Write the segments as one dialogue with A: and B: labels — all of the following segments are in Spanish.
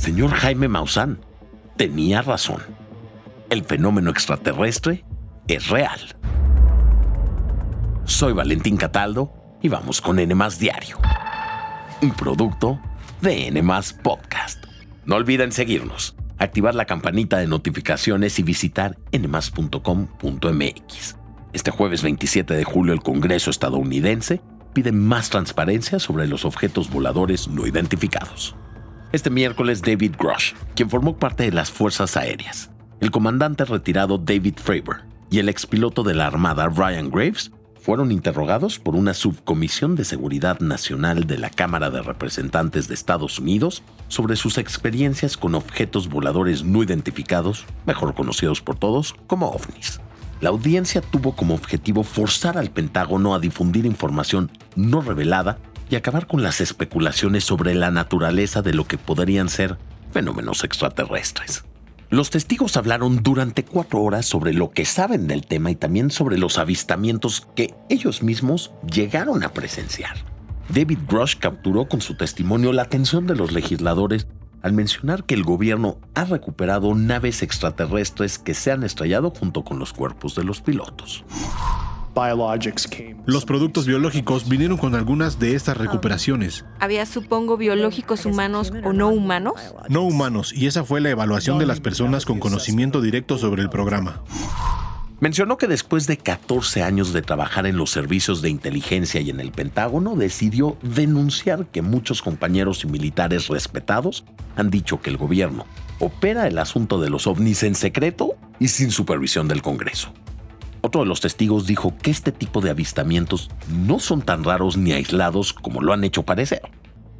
A: Señor Jaime Maussan tenía razón. El fenómeno extraterrestre es real. Soy Valentín Cataldo y vamos con N Diario, un producto de N Podcast. No olviden seguirnos, activar la campanita de notificaciones y visitar nmas.com.mx. Este jueves 27 de julio el Congreso estadounidense pide más transparencia sobre los objetos voladores no identificados. Este miércoles David Grush, quien formó parte de las Fuerzas Aéreas, el comandante retirado David Fravor y el expiloto de la Armada Ryan Graves fueron interrogados por una subcomisión de seguridad nacional de la Cámara de Representantes de Estados Unidos sobre sus experiencias con objetos voladores no identificados, mejor conocidos por todos como ovnis. La audiencia tuvo como objetivo forzar al Pentágono a difundir información no revelada y acabar con las especulaciones sobre la naturaleza de lo que podrían ser fenómenos extraterrestres. Los testigos hablaron durante cuatro horas sobre lo que saben del tema y también sobre los avistamientos que ellos mismos llegaron a presenciar. David Grush capturó con su testimonio la atención de los legisladores al mencionar que el gobierno ha recuperado naves extraterrestres que se han estrellado junto con los cuerpos de los pilotos.
B: Los productos biológicos vinieron con algunas de estas recuperaciones.
C: ¿Había, supongo, biológicos humanos o no humanos?
B: No humanos, y esa fue la evaluación de las personas con conocimiento directo sobre el programa.
A: Mencionó que después de 14 años de trabajar en los servicios de inteligencia y en el Pentágono, decidió denunciar que muchos compañeros y militares respetados han dicho que el gobierno opera el asunto de los ovnis en secreto y sin supervisión del Congreso. Otro de los testigos dijo que este tipo de avistamientos no son tan raros ni aislados como lo han hecho parecer.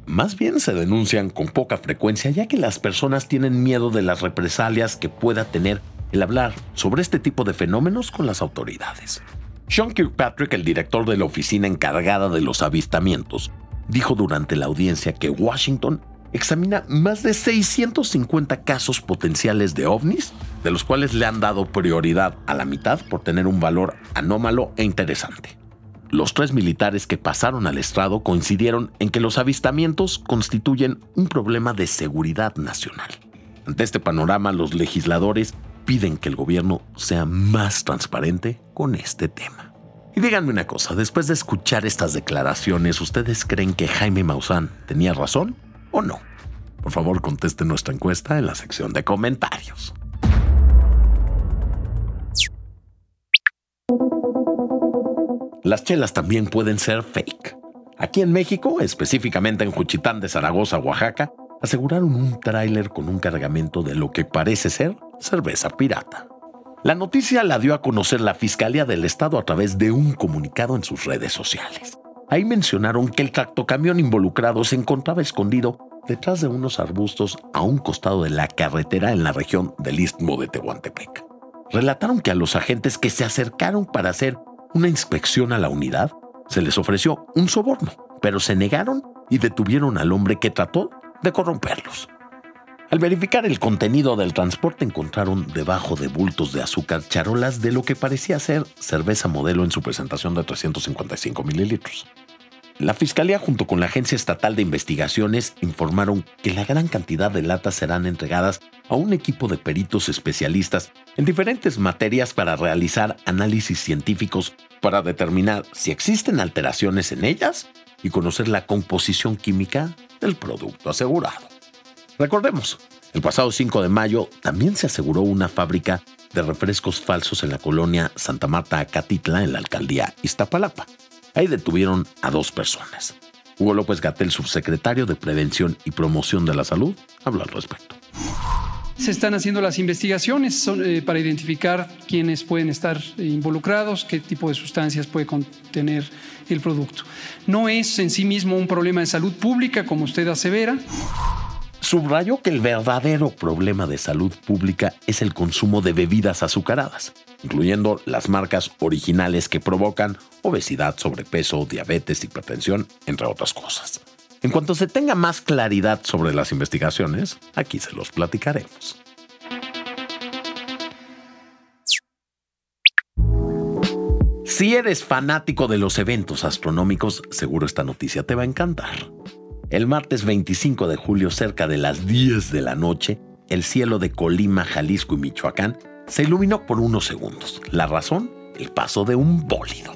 A: Más bien se denuncian con poca frecuencia ya que las personas tienen miedo de las represalias que pueda tener el hablar sobre este tipo de fenómenos con las autoridades. Sean Kirkpatrick, el director de la oficina encargada de los avistamientos, dijo durante la audiencia que Washington examina más de 650 casos potenciales de ovnis, de los cuales le han dado prioridad a la mitad por tener un valor anómalo e interesante. Los tres militares que pasaron al estrado coincidieron en que los avistamientos constituyen un problema de seguridad nacional. Ante este panorama, los legisladores piden que el gobierno sea más transparente con este tema. Y díganme una cosa, después de escuchar estas declaraciones, ¿ustedes creen que Jaime Maussan tenía razón o no? Por favor, conteste nuestra encuesta en la sección de comentarios. Las chelas también pueden ser fake. Aquí en México, específicamente en Juchitán de Zaragoza, Oaxaca, aseguraron un tráiler con un cargamento de lo que parece ser cerveza pirata. La noticia la dio a conocer la Fiscalía del Estado a través de un comunicado en sus redes sociales. Ahí mencionaron que el tractocamión involucrado se encontraba escondido detrás de unos arbustos a un costado de la carretera en la región del Istmo de Tehuantepec. Relataron que a los agentes que se acercaron para hacer una inspección a la unidad se les ofreció un soborno, pero se negaron y detuvieron al hombre que trató de corromperlos. Al verificar el contenido del transporte encontraron debajo de bultos de azúcar charolas de lo que parecía ser cerveza modelo en su presentación de 355 mililitros. La Fiscalía junto con la Agencia Estatal de Investigaciones informaron que la gran cantidad de latas serán entregadas a un equipo de peritos especialistas en diferentes materias para realizar análisis científicos para determinar si existen alteraciones en ellas y conocer la composición química del producto asegurado. Recordemos, el pasado 5 de mayo también se aseguró una fábrica de refrescos falsos en la colonia Santa Marta Acatitla en la alcaldía Iztapalapa. Ahí detuvieron a dos personas. Hugo López Gatel, subsecretario de Prevención y Promoción de la Salud, habló al respecto.
D: Se están haciendo las investigaciones eh, para identificar quiénes pueden estar involucrados, qué tipo de sustancias puede contener el producto. No es en sí mismo un problema de salud pública, como usted asevera.
A: Subrayó que el verdadero problema de salud pública es el consumo de bebidas azucaradas, incluyendo las marcas originales que provocan obesidad, sobrepeso, diabetes, hipertensión, entre otras cosas. En cuanto se tenga más claridad sobre las investigaciones, aquí se los platicaremos. Si eres fanático de los eventos astronómicos, seguro esta noticia te va a encantar. El martes 25 de julio, cerca de las 10 de la noche, el cielo de Colima, Jalisco y Michoacán se iluminó por unos segundos. La razón, el paso de un bólido.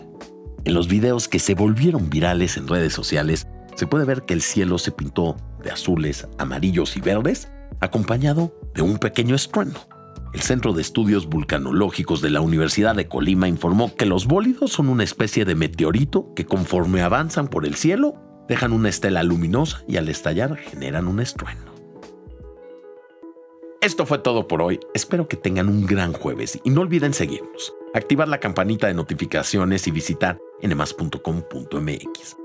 A: En los videos que se volvieron virales en redes sociales, se puede ver que el cielo se pintó de azules, amarillos y verdes, acompañado de un pequeño estruendo. El Centro de Estudios Vulcanológicos de la Universidad de Colima informó que los bólidos son una especie de meteorito que conforme avanzan por el cielo, dejan una estela luminosa y al estallar generan un estruendo. Esto fue todo por hoy. Espero que tengan un gran jueves y no olviden seguirnos, activar la campanita de notificaciones y visitar nmas.com.mx.